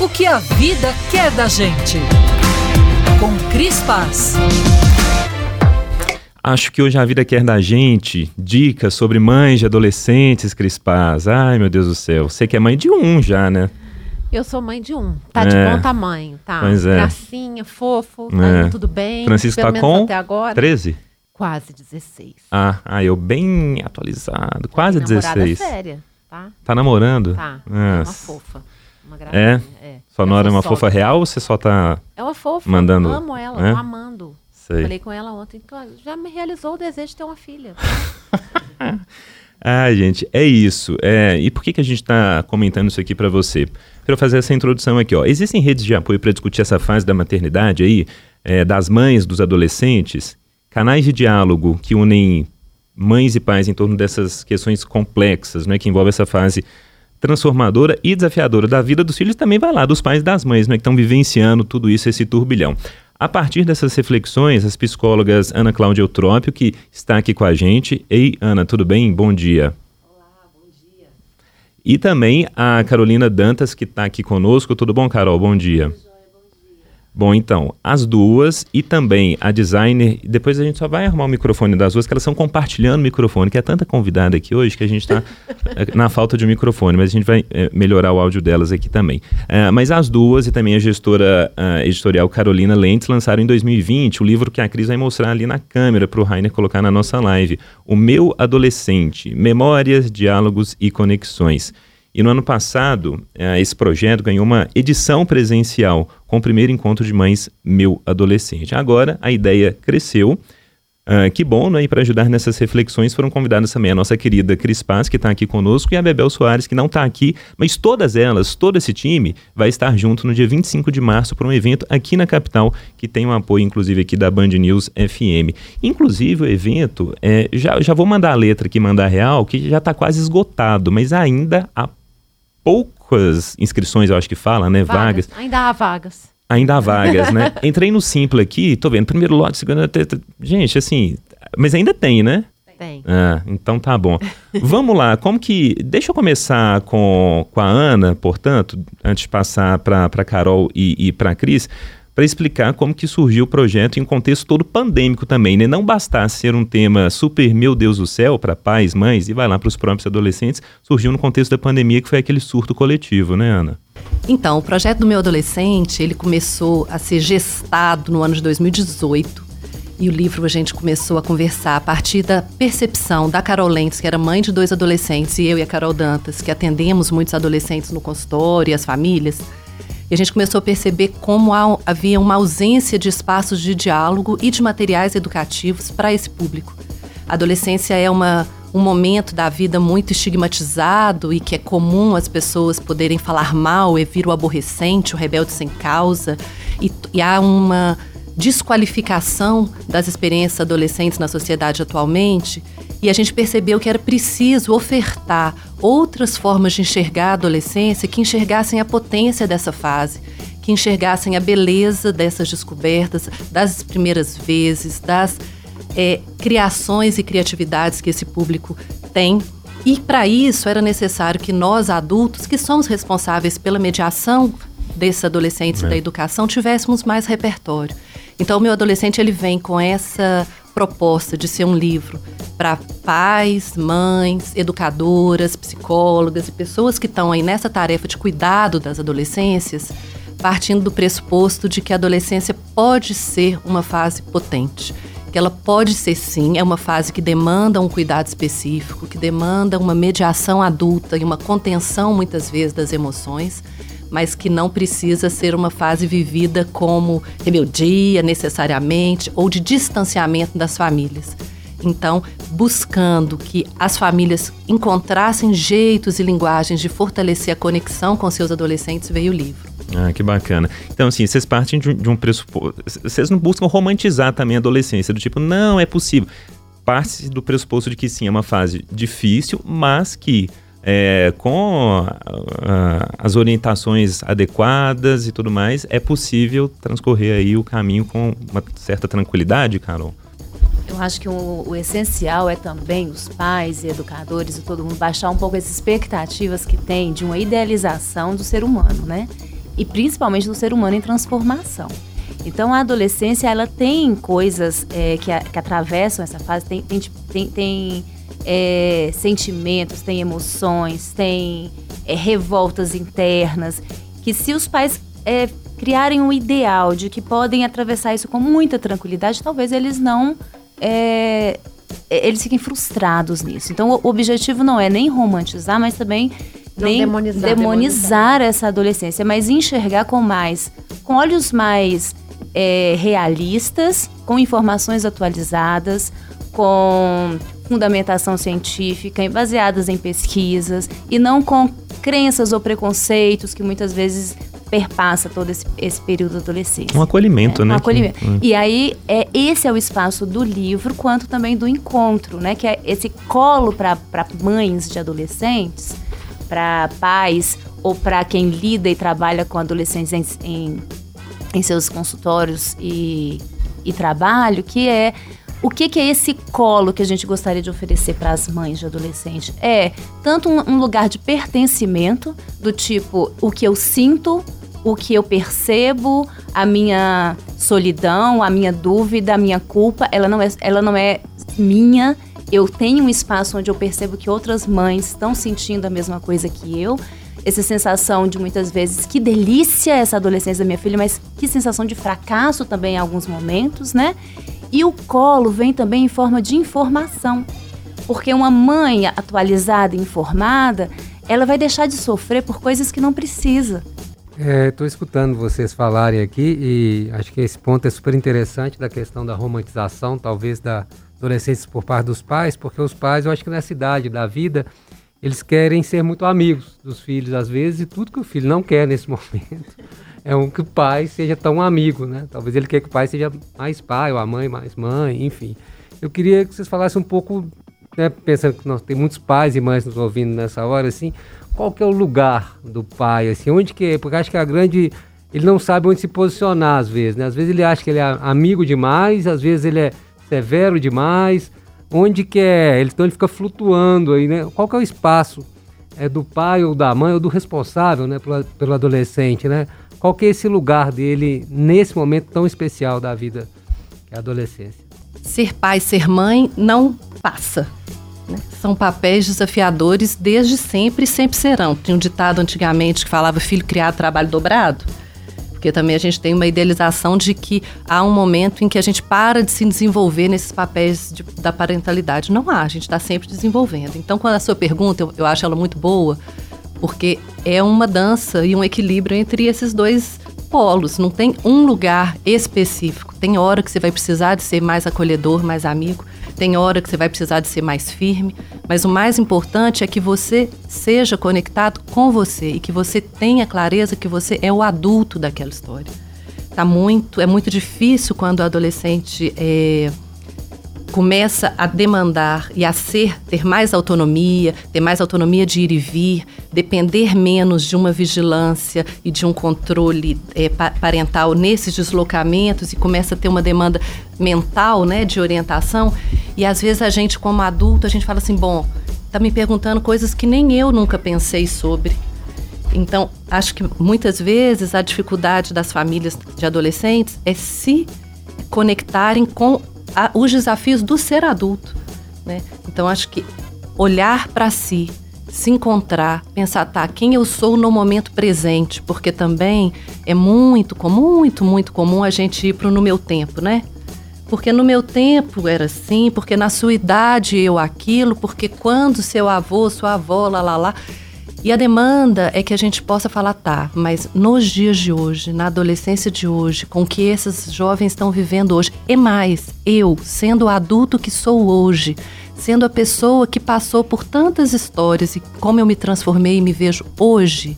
O que a vida quer da gente. Com Cris Paz. Acho que hoje a vida quer da gente dicas sobre mães de adolescentes, Cris Paz. Ai, meu Deus do céu. Você que é mãe de um já, né? Eu sou mãe de um. Tá de É. bom tamanho, tá? Pois é. Gracinha, fofo, tá É. indo tudo bem. Francisco tá com até agora. 13? Quase 16. Ah, ah, eu bem atualizado. Quase Namorada 16. séria, tá? Tá namorando? Tá. Ah, É uma fofa. Uma gracinha. É? é. Sua Eu nora é uma fofa real ou você só tá. É uma fofa. Mandando- Amo ela, É? tô amando. Sei. Falei com ela ontem já me realizou o desejo de ter uma filha. Ah, gente, é isso. É, e por que, que a gente está comentando isso aqui para você? Quero fazer essa introdução aqui. Ó. Existem redes de apoio para discutir essa fase da maternidade aí, é, das mães, dos adolescentes, canais de diálogo que unem mães e pais em torno dessas questões complexas, né, que envolvem essa fase transformadora e desafiadora da vida dos filhos, também vai lá dos pais e das mães, né, que estão vivenciando tudo isso, esse turbilhão. A partir dessas reflexões, as psicólogas Ana Cláudia Eutrópio, que está aqui com a gente. Ei, Ana, tudo bem? Bom dia. Olá, bom dia. E também a Carolina Dantas, que está aqui conosco. Tudo bom, Carol? Bom dia. Bom, então, as duas e também a designer, depois a gente só vai arrumar o microfone das duas, que elas estão compartilhando o microfone, que é tanta convidada aqui hoje que a gente está na falta de um microfone, mas a gente vai eh, melhorar o áudio delas aqui também. Ah, mas as duas e também a gestora editorial Carolina Lentes lançaram em 2020 o livro que a Cris vai mostrar ali na câmera para o Rainer colocar na nossa live, O Meu Adolescente, Memórias, Diálogos e Conexões. E no ano passado, eh, esse projeto ganhou uma edição presencial com o primeiro encontro de mães Meu Adolescente. Agora, a ideia cresceu. Ah, que bom, né? E para ajudar nessas reflexões foram convidadas também a nossa querida Cris Paz, que está aqui conosco, e a Bebel Soares, que não está aqui, mas todas elas, todo esse time, vai estar junto no dia 25 de março para um evento aqui na capital, que tem um apoio, inclusive, aqui da Band News FM. Inclusive, o evento, é, já, já vou mandar a letra aqui, mandar real, que já está quase esgotado, mas ainda há poucas inscrições, eu acho que fala, né? Vagas. Ainda há vagas. Ainda há vagas, né? Entrei no Simple aqui, tô vendo, primeiro lote, segundo... te- te- Gente, assim, mas ainda tem, né? Tem. Ah, então tá bom. Vamos lá, como que... Deixa eu começar com, com a Ana, portanto, antes de passar para Carol e, e para a Cris, para explicar como que surgiu o projeto em um contexto todo pandêmico também, né? Não bastasse ser um tema super, meu Deus do céu, para pais, mães, e vai lá para os próprios adolescentes, surgiu no contexto da pandemia, que foi aquele surto coletivo, né, Ana? Então, o projeto do meu adolescente, ele começou a ser gestado no ano de 2018. E o livro a gente começou a conversar a partir da percepção da Carol Lentes, que era mãe de dois adolescentes, e eu e a Carol Dantas, que atendemos muitos adolescentes no consultório e as famílias. E a gente começou a perceber como há- havia uma ausência de espaços de diálogo e de materiais educativos para esse público. A adolescência é uma, um momento da vida muito estigmatizado e que é comum as pessoas poderem falar mal e vir o aborrecente, o rebelde sem causa. E, e há uma desqualificação das experiências adolescentes na sociedade atualmente. E a gente percebeu que era preciso ofertar outras formas de enxergar a adolescência que enxergassem a potência dessa fase, que enxergassem a beleza dessas descobertas, das primeiras vezes, das é, criações e criatividades que esse público tem. E para isso era necessário que nós adultos, que somos responsáveis pela mediação desses adolescentes e da educação, tivéssemos mais repertório. Então, o meu adolescente ele vem com essa proposta de ser um livro para pais, mães, educadoras, psicólogas e pessoas que estão aí nessa tarefa de cuidado das adolescências, partindo do pressuposto de que a adolescência pode ser uma fase potente que ela pode ser sim, é uma fase que demanda um cuidado específico, que demanda uma mediação adulta e uma contenção muitas vezes das emoções, mas que não precisa ser uma fase vivida como rebeldia necessariamente ou de distanciamento das famílias. Então, buscando que as famílias encontrassem jeitos e linguagens de fortalecer a conexão com seus adolescentes, veio o livro. Ah, que bacana. Então, assim, vocês partem de um, de um pressuposto. Vocês não buscam romantizar também a adolescência, do tipo, não, é possível. Parte do pressuposto de que sim, é uma fase difícil, mas que é, com ah, as orientações adequadas e tudo mais, é possível transcorrer aí o caminho com uma certa tranquilidade, Carol. Eu acho que o, o essencial é também os pais e educadores e todo mundo baixar um pouco as expectativas que tem de uma idealização do ser humano, né? e principalmente do ser humano em transformação. Então, a adolescência, ela tem coisas é, que, a, que, atravessam essa fase, tem, tem, tem, tem é, sentimentos, tem emoções, tem é, revoltas internas, que se os pais é, criarem um ideal de que podem atravessar isso com muita tranquilidade, talvez eles não é, eles fiquem frustrados nisso. Então, o objetivo não é nem romantizar, mas também não nem demonizar, demonizar, essa adolescência, mas enxergar com mais, com olhos mais é, realistas, com informações atualizadas, com fundamentação científica, baseadas em pesquisas e não com crenças ou preconceitos que muitas vezes perpassa todo esse, esse período adolescente. Um acolhimento, é, né? Um acolhimento. Que, e aí, é, esse é o espaço do livro, quanto também do encontro, né? Que é esse colo para mães de adolescentes, para pais ou para quem lida e trabalha com adolescentes em, em, em seus consultórios e, e trabalho, que é o que, que, é esse colo que a gente gostaria de oferecer para as mães de adolescente? É tanto um, um, lugar de pertencimento, do tipo, o que eu sinto, o que eu percebo, a minha solidão, a minha dúvida, a minha culpa, ela não é, ela não é minha. Eu tenho um espaço onde eu percebo que outras mães estão sentindo a mesma coisa que eu. Essa sensação de muitas vezes, que delícia essa adolescência da minha filha, mas que sensação de fracasso também em alguns momentos, né? E o colo vem também em forma de informação. Porque uma mãe atualizada e informada, ela vai deixar de sofrer por coisas que não precisa. Estou é, escutando vocês falarem aqui e acho que esse ponto é super interessante da questão da romantização, talvez da adolescência por parte dos pais, porque os pais, eu acho que nessa idade da vida, eles querem ser muito amigos dos filhos às vezes e tudo que o filho não quer nesse momento é um que o pai seja tão amigo, né? Talvez ele quer que o pai seja mais pai ou a mãe mais mãe, enfim. Eu queria que vocês falassem um pouco, né, pensando que nós tem muitos pais e mães nos ouvindo nessa hora, assim, qual que é o lugar do pai, assim, onde que é? Porque acho que a grande ele não sabe onde se posicionar às vezes, né? Às vezes ele acha que ele é amigo demais, às vezes ele é severo demais. Onde que é? Então ele fica flutuando aí, né? Qual que é o espaço é do pai ou da mãe ou do responsável, né, pelo, pelo adolescente, né? Qual que é esse lugar dele nesse momento tão especial da vida que é a adolescência? Ser pai, ser mãe não passa. Né? São papéis desafiadores desde sempre e sempre serão. Tinha um ditado antigamente que falava filho criado, trabalho dobrado. Porque também a gente tem uma idealização de que há um momento em que a gente para de se desenvolver nesses papéis de, da parentalidade. Não há, a gente está sempre desenvolvendo. Então, quando a sua pergunta, eu, eu acho ela muito boa, porque é uma dança e um equilíbrio entre esses dois polos, não tem um lugar específico. Tem hora que você vai precisar de ser mais acolhedor, mais amigo, tem hora que você vai precisar de ser mais firme, mas o mais importante é que você seja conectado com você e que você tenha clareza que você é o adulto daquela história. Tá muito, é muito difícil quando o adolescente é, começa a demandar e a ser, ter mais autonomia, ter mais autonomia de ir e vir, depender menos de uma vigilância e de um controle é, parental nesses deslocamentos e começa a ter uma demanda mental, né, de orientação. E às vezes a gente, como adulto, a gente fala assim, bom, tá me perguntando coisas que nem eu nunca pensei sobre. Então, acho que muitas vezes a dificuldade das famílias de adolescentes é se conectarem com a, os desafios do ser adulto. Né? Então, acho que olhar para si, se encontrar, pensar, tá, quem eu sou no momento presente, porque também é muito comum, muito, muito comum a gente ir para no meu tempo, né? Porque no meu tempo era assim, porque na sua idade eu aquilo, porque quando seu avô, sua avó, lá, lá, lá. E a demanda é que a gente possa falar, tá, mas nos dias de hoje, na adolescência de hoje, com que esses jovens estão vivendo hoje, e mais, eu, sendo o adulto que sou hoje, sendo a pessoa que passou por tantas histórias e como eu me transformei e me vejo hoje,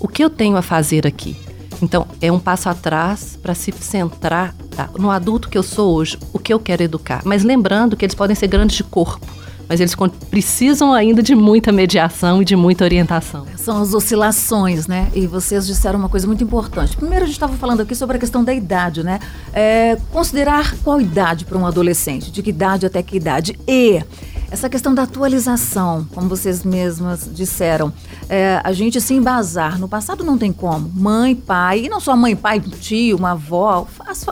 o que eu tenho a fazer aqui? Então, é um passo atrás para se centrar tá, no adulto que eu sou hoje, o que eu quero educar. Mas lembrando que eles podem ser grandes de corpo mas eles precisam ainda de muita mediação e de muita orientação. São as oscilações, né? E vocês disseram uma coisa muito importante. Primeiro, a gente estava falando aqui sobre a questão da idade, né? É, considerar qual idade para um adolescente, de que idade até que idade. E Essa questão da atualização, como vocês mesmas disseram, é, a gente se embasar. No passado não tem como. Mãe, pai, e não só mãe, pai, tio, uma avó,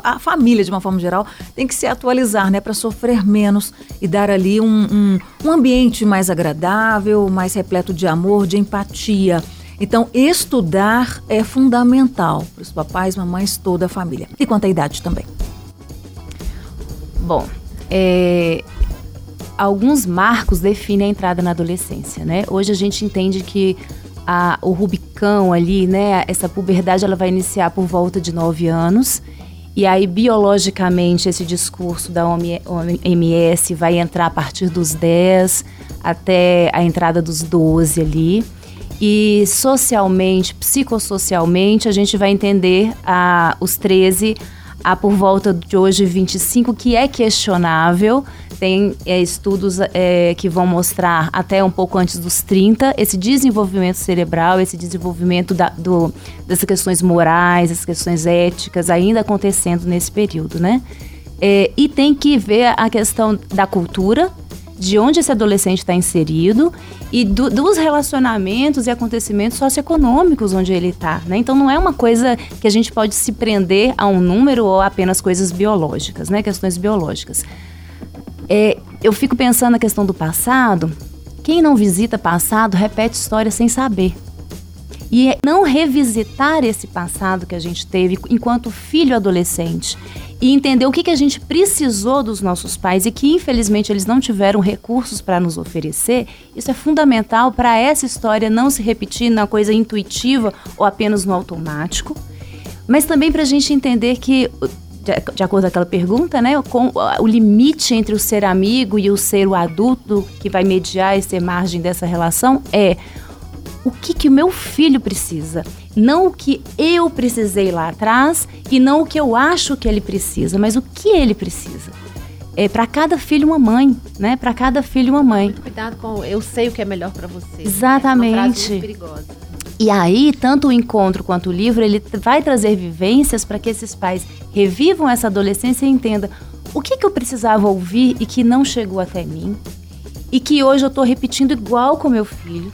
a, família de uma forma geral tem que se atualizar, né, para sofrer menos e dar ali um, um, um ambiente mais agradável, mais repleto de amor, de empatia. Então, estudar é fundamental para os papais, mamães, toda a família. E quanto à idade também. Bom, é, alguns marcos definem a entrada na adolescência, né? Hoje a gente entende que a, o Rubicão ali, né? Essa puberdade ela vai iniciar por volta de 9 anos. E aí, biologicamente, esse discurso da OMS vai entrar a partir dos 10 até a entrada dos 12 ali. E socialmente, psicossocialmente, a gente vai entender a, os 13 a por volta de hoje 25, que é questionável. Tem é, estudos é, que vão mostrar até um pouco antes dos 30 esse desenvolvimento cerebral, esse desenvolvimento da, do, das questões morais, as questões éticas ainda acontecendo nesse período, né? É, e tem que ver a questão da cultura, de onde esse adolescente está inserido e do, dos relacionamentos e acontecimentos socioeconômicos onde ele está. Né? Então não é uma coisa que a gente pode se prender a um número ou apenas coisas biológicas, né? questões biológicas. É, eu fico pensando na questão do passado. Quem não visita passado repete história sem saber. E é não revisitar esse passado que a gente teve enquanto filho adolescente e entender o que, que a gente precisou dos nossos pais e que infelizmente eles não tiveram recursos para nos oferecer, isso é fundamental para essa história não se repetir na coisa intuitiva ou apenas no automático, mas também para a gente entender que de acordo com aquela pergunta, né, com o limite entre o ser amigo e o ser o adulto que vai mediar essa margem dessa relação é o que que o meu filho precisa, não o que eu precisei lá atrás e não o que eu acho que ele precisa, mas o que ele precisa. É para cada filho uma mãe, né? Para cada filho uma mãe. Muito cuidado com eu sei o que é melhor para você. Exatamente. É uma frase muito perigosa. E aí, tanto o encontro quanto o livro, ele vai trazer vivências para que esses pais revivam essa adolescência e entendam o que, que eu precisava ouvir e que não chegou até mim. E que hoje eu estou repetindo igual com meu filho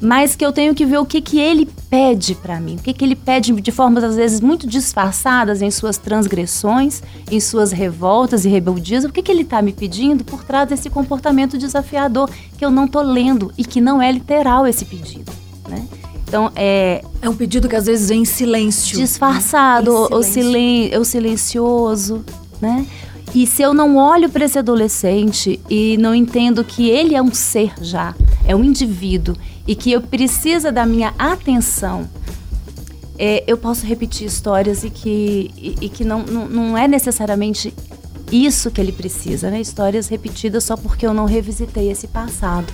mas que eu tenho que ver o que, que ele pede para mim, o que, que ele pede de formas às vezes muito disfarçadas em suas transgressões, em suas revoltas e rebeldias, o que, que ele está me pedindo por trás desse comportamento desafiador que eu não tô lendo e que não é literal esse pedido, né? Então é é um pedido que às vezes vem em silêncio, disfarçado, né? o, silen o silencioso, né? E se eu não olho para esse adolescente e não entendo que ele é um ser já, é um indivíduo e que eu precisa da minha atenção, é, eu posso repetir histórias e que, e, e que não, não, não é necessariamente isso que ele precisa, né? Histórias repetidas só porque eu não revisitei esse passado.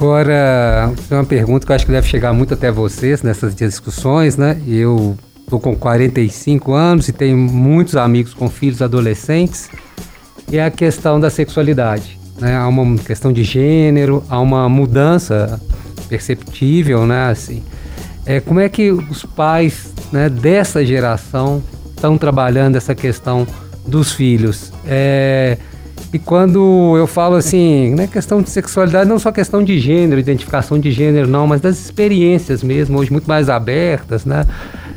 Agora, uma pergunta que eu acho que deve chegar muito até vocês nessas discussões, né? Eu estou com 45 anos e tenho muitos amigos com filhos adolescentes, e é a questão da sexualidade. Né? Há uma questão de gênero, há uma mudança perceptível, né? Assim, é, como é que os pais né, dessa geração estão trabalhando essa questão dos filhos? É, e quando eu falo assim, né, questão de sexualidade, não só questão de gênero, identificação de gênero, não, mas das experiências mesmo, hoje muito mais abertas, né?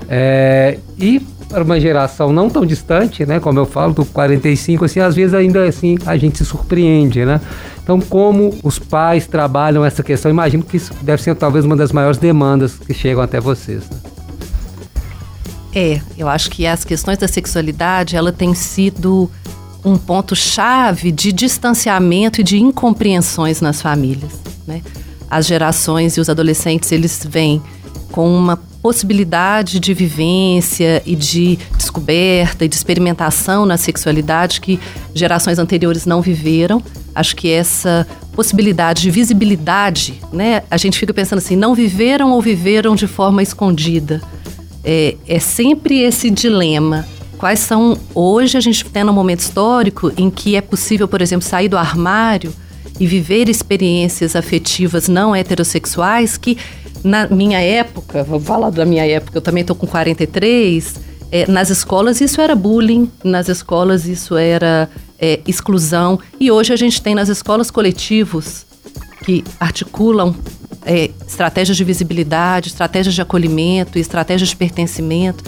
É, e para uma geração não tão distante, né, como eu falo, do 45, assim, às vezes ainda assim a gente se surpreende, né? Então, como os pais trabalham essa questão, imagino que isso deve ser talvez uma das maiores demandas que chegam até vocês. Né? É, eu acho que as questões da sexualidade, ela tem sido um ponto chave de distanciamento e de incompreensões nas famílias, né? As gerações e os adolescentes, eles vêm com uma possibilidade de vivência e de descoberta e de experimentação na sexualidade que gerações anteriores não viveram. Acho que essa possibilidade de visibilidade, né? A gente fica pensando assim, não viveram ou viveram de forma escondida. É, é sempre esse dilema. Quais são hoje a gente tem um momento histórico em que é possível, por exemplo, sair do armário e viver experiências afetivas não heterossexuais que na minha época, vou falar da minha época, eu também estou com 43, É, nas escolas isso era bullying, nas escolas isso era é, exclusão. E hoje a gente tem nas escolas coletivos que articulam é, estratégias de visibilidade, estratégias de acolhimento, estratégias de pertencimento.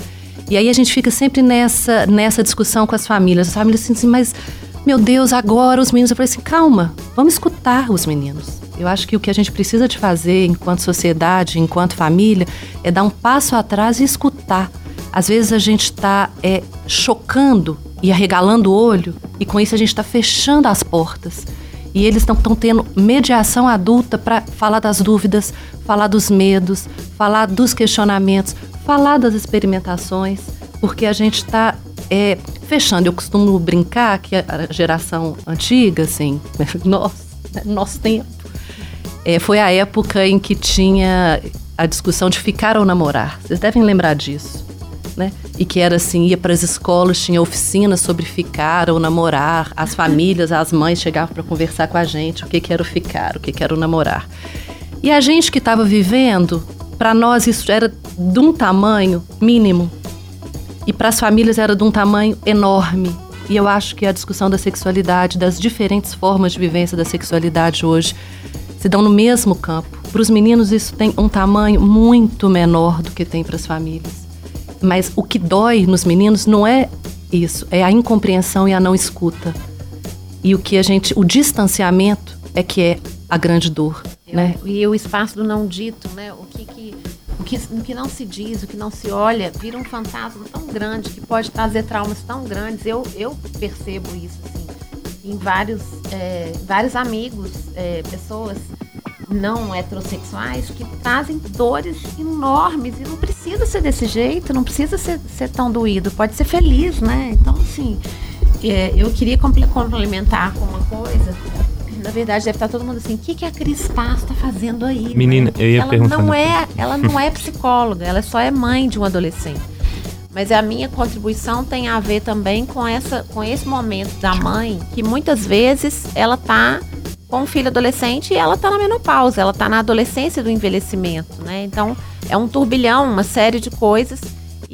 E aí a gente fica sempre nessa, nessa discussão com as famílias. As famílias assim, mas meu Deus, agora os meninos. Eu falei assim, calma, vamos escutar os meninos. Eu acho que o que a gente precisa de fazer enquanto sociedade, enquanto família, é dar um passo atrás e escutar. Às vezes a gente está é, chocando e arregalando o olho, e com isso a gente está fechando as portas. E eles estão tendo mediação adulta para falar das dúvidas, falar dos medos, falar dos questionamentos, falar das experimentações, porque a gente está é, fechando. Eu costumo brincar que a geração antiga, assim, nossa, nosso tempo, é, foi a época em que tinha a discussão de ficar ou namorar. Vocês devem lembrar disso né? E que era assim, ia para as escolas, tinha oficinas sobre ficar ou namorar. As famílias, as mães chegavam para conversar com a gente o que, que era o ficar, o que, que era o namorar. E a gente que estava vivendo, para nós isso era de um tamanho mínimo. E para as famílias era de um tamanho enorme. E eu acho que a discussão da sexualidade, das diferentes formas de vivência da sexualidade hoje, se dão no mesmo campo. Para os meninos, isso tem um tamanho muito menor do que tem para as famílias. Mas o que dói nos meninos não é isso, é a incompreensão e a não escuta. E o que a gente, o distanciamento é que é a grande dor, né? E o espaço do não dito, né? O que, que o que, o que não se diz, o que não se olha, vira um fantasma tão grande que pode trazer traumas tão grandes. Eu, eu percebo isso assim, em vários, é, vários amigos, é, pessoas não heterossexuais que trazem dores enormes e não precisa ser desse jeito, não precisa ser, ser tão doído, pode ser feliz, né? Então, assim, é, eu queria complementar com uma coisa. Na verdade, deve estar todo mundo assim, o que, que a Cris Paz está fazendo aí? Menina, eu ia ela perguntar. Não é, ela não é psicóloga, ela só é mãe de um adolescente. Mas a minha contribuição tem a ver também com, essa, com esse momento da mãe, que muitas vezes ela está com um filho adolescente e ela está na menopausa, ela está na adolescência do envelhecimento, né? Então é um turbilhão, uma série de coisas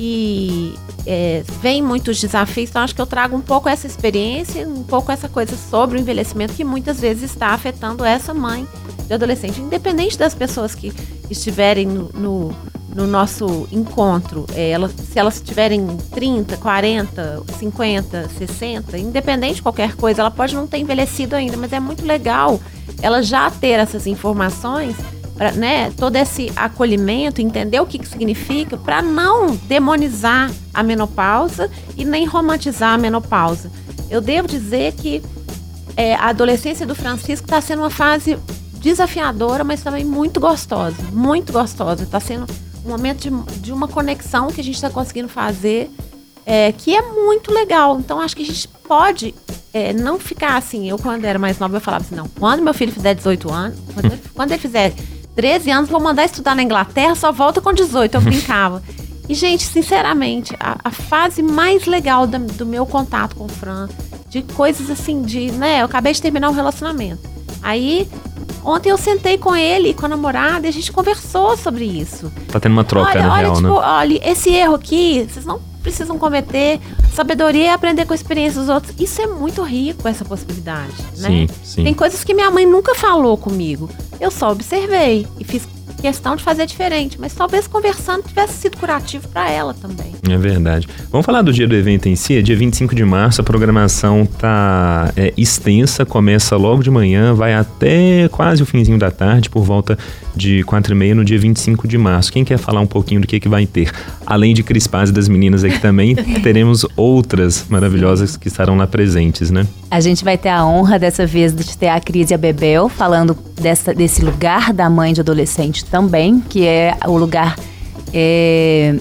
e é, vem muitos desafios. Então acho que eu trago um pouco essa experiência, um pouco essa coisa sobre o envelhecimento que muitas vezes está afetando essa mãe de adolescente, independente das pessoas que estiverem no, no no nosso encontro, é, ela, se elas tiverem 30, 40, 50, 60, independente de qualquer coisa, ela pode não ter envelhecido ainda, mas é muito legal ela já ter essas informações, pra, né, todo esse acolhimento, entender o que, que significa, para não demonizar a menopausa e nem romantizar a menopausa. Eu devo dizer que é, a adolescência do Francisco está sendo uma fase desafiadora, mas também muito gostosa, muito gostosa. Está sendo um momento de, de uma conexão que a gente está conseguindo fazer, é, que é muito legal. Então, acho que a gente pode é, não ficar assim. Eu, quando era mais nova, eu falava assim: não, quando meu filho fizer 18 anos, quando ele, quando ele fizer 13 anos, vou mandar estudar na Inglaterra, só volta com 18. Eu brincava. E, gente, sinceramente, a, a fase mais legal da, do meu contato com o Fran, de coisas assim, de, né, eu acabei de terminar um relacionamento. Aí Ontem eu sentei com ele e com a namorada e a gente conversou sobre isso. Tá tendo uma troca, olha, na olha, real, tipo, né? olha, esse erro aqui, vocês não precisam cometer. Sabedoria é aprender com a experiência dos outros. Isso é muito rico, essa possibilidade, né? Sim, sim. Tem coisas que minha mãe nunca falou comigo. Eu só observei e fiz questão de fazer diferente, mas talvez conversando tivesse sido curativo para ela também. É verdade. Vamos falar do dia do evento em si? É dia 25 de março, a programação tá é, extensa, começa logo de manhã, vai até quase o finzinho da tarde, por volta de 4 e meia no dia 25 de março. Quem quer falar um pouquinho do que, que vai ter? Além de Cris Paz e das meninas aqui também, teremos outras maravilhosas que estarão lá presentes, né? A gente vai ter a honra dessa vez de ter a Cris e a Bebel falando dessa, desse lugar da mãe de adolescente também, que é o lugar é,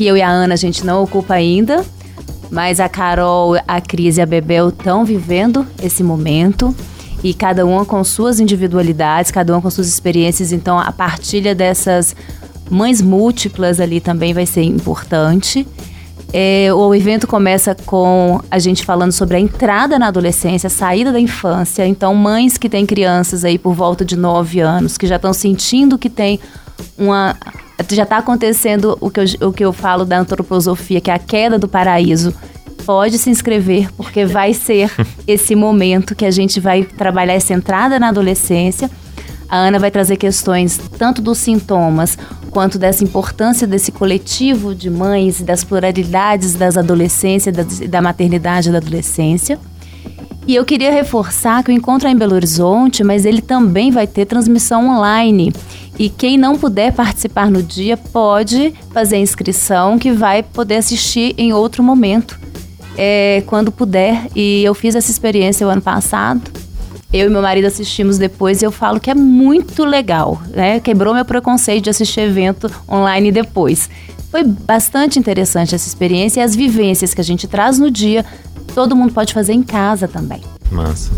que eu e a Ana a gente não ocupa ainda, mas a Carol, a Cris e a Bebel estão vivendo esse momento e cada uma com suas individualidades, cada uma com suas experiências, então a partilha dessas mães múltiplas ali também vai ser importante. É, o evento começa com a gente falando sobre a entrada na adolescência, a saída da infância. Então, mães que têm crianças aí por volta de 9 anos, que já estão sentindo que tem uma já está acontecendo o que, eu, o que eu falo da antroposofia, que é a queda do paraíso. Pode se inscrever, porque vai ser esse momento que a gente vai trabalhar essa entrada na adolescência. A Ana vai trazer questões tanto dos sintomas quanto dessa importância desse coletivo de mães, das pluralidades das adolescências, da, da maternidade e da adolescência. E eu queria reforçar que o encontro é em Belo Horizonte, mas ele também vai ter transmissão online. E quem não puder participar no dia pode fazer a inscrição, que vai poder assistir em outro momento, é, quando puder. E eu fiz essa experiência o ano passado. Eu e meu marido assistimos depois e eu falo que é muito legal, né? Quebrou meu preconceito de assistir evento online depois. Foi bastante interessante essa experiência e as vivências que a gente traz no dia, todo mundo pode fazer em casa também. Massa.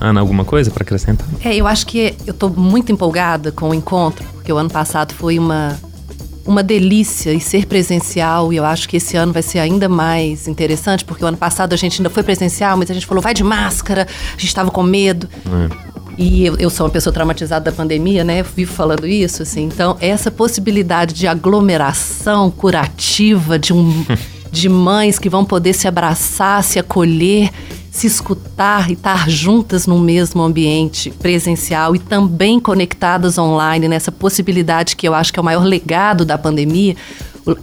Ana, alguma coisa para acrescentar? É, eu acho que eu estou muito empolgada com o encontro, porque o ano passado foi uma uma delícia e ser presencial, e eu acho que esse ano vai ser ainda mais interessante, porque o ano passado a gente ainda foi presencial, mas a gente falou, vai de máscara, a gente estava com medo. É. E eu, eu, sou uma pessoa traumatizada da pandemia, né? Eu vivo falando isso, assim. Então, essa possibilidade de aglomeração curativa de um de mães que vão poder se abraçar, se acolher, se escutar e estar juntas no mesmo ambiente presencial e também conectadas online, nessa possibilidade que eu acho que é o maior legado da pandemia.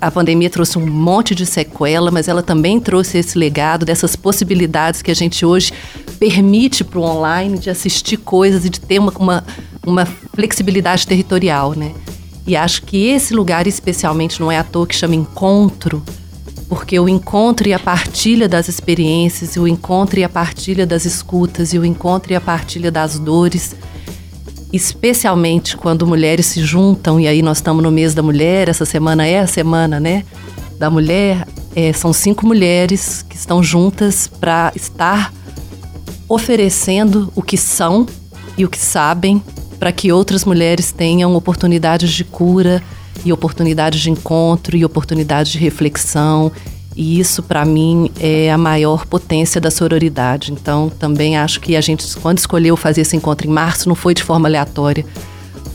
A pandemia trouxe um monte de sequela, mas ela também trouxe esse legado dessas possibilidades que a gente hoje permite para o online de assistir coisas e de ter uma, uma, uma flexibilidade territorial, né? E acho que esse lugar, especialmente, não é à toa que chama encontro, porque o encontro e a partilha das experiências, o encontro e a partilha das escutas, e o encontro e a partilha das dores, especialmente quando mulheres se juntam, e aí nós estamos no mês da mulher, essa semana é a semana, né, da mulher, é, são cinco mulheres que estão juntas para estar oferecendo o que são e o que sabem para que outras mulheres tenham oportunidades de cura, e oportunidades de encontro e oportunidades de reflexão. E isso, para mim, é a maior potência da sororidade. Então, também acho que a gente, quando escolheu fazer esse encontro em março, não foi de forma aleatória.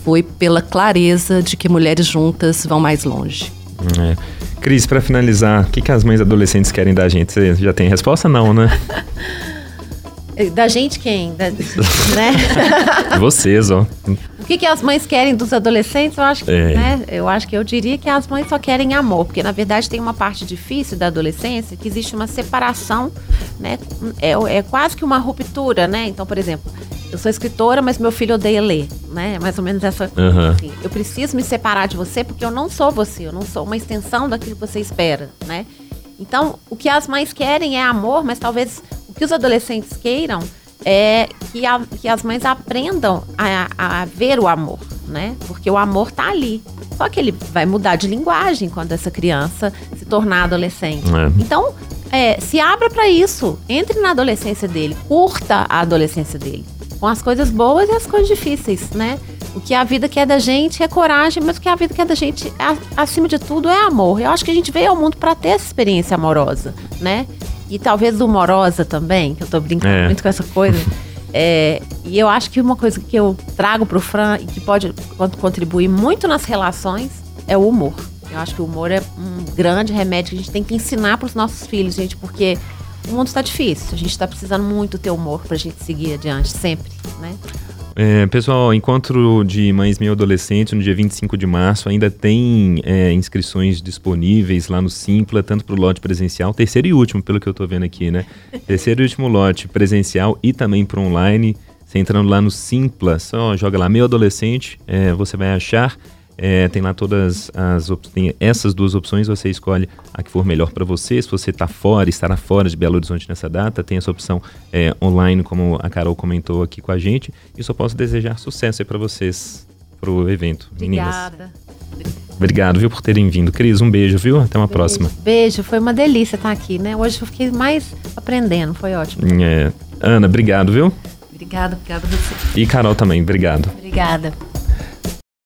Foi pela clareza de que mulheres juntas vão mais longe. É. Cris, para finalizar, o que, que as mães adolescentes querem da gente? Você já tem resposta? Não, né? Da gente quem? Da, né? Vocês, ó. O que, que as mães querem dos adolescentes? Eu acho que, é. né? Eu acho que eu diria que as mães só querem amor, porque na verdade tem uma parte difícil da adolescência que existe uma separação, né? É, é quase que uma ruptura, né? Então, por exemplo, eu sou escritora, mas meu filho odeia ler, né? Mais ou menos essa uhum. assim. Eu preciso me separar de você porque eu não sou você, eu não sou uma extensão daquilo que você espera, né? Então, o que as mães querem é amor, mas talvez que os adolescentes queiram é que, a, que as mães aprendam a, a, ver o amor, né? Porque o amor tá ali. Só que ele vai mudar de linguagem quando essa criança se tornar adolescente. É. Então, é, se abra para isso. Entre na adolescência dele. Curta a adolescência dele. Com as coisas boas e as coisas difíceis, né? O que a vida quer da gente é coragem, mas o que a vida quer da gente, acima de tudo, é amor. Eu acho que a gente veio ao mundo para ter essa experiência amorosa, né? E talvez humorosa também, que eu tô brincando é. muito com essa coisa. É, e eu acho que uma coisa que eu trago pro Fran e que pode contribuir muito nas relações é o humor. Eu acho que o humor é um grande remédio que a gente tem que ensinar para os nossos filhos, gente, porque o mundo está difícil. A gente está precisando muito ter humor para a gente seguir adiante, sempre, né? É, pessoal, encontro de mães meio adolescentes no dia 25 de março. Ainda tem é, inscrições disponíveis lá no Simpla, tanto para o lote presencial, terceiro e último, pelo que eu estou vendo aqui, né? terceiro e último lote presencial e também para online. Você entrando lá no Simpla, só joga lá meio adolescente, é, você vai achar. É, tem lá todas as tem essas duas opções, você escolhe a que for melhor para você. Se você está fora, estará fora de Belo Horizonte nessa data, tem essa opção é, online, como a Carol comentou aqui com a gente. E só posso desejar sucesso aí para vocês pro evento, Obrigada. meninas. Obrigado, viu, por terem vindo. Cris, um beijo, viu? Até uma beijo. próxima. Beijo, foi uma delícia estar aqui, né? Hoje eu fiquei mais aprendendo, foi ótimo. É. Ana, obrigado, viu? Obrigada, obrigada a você. E Carol também, obrigado. Obrigada.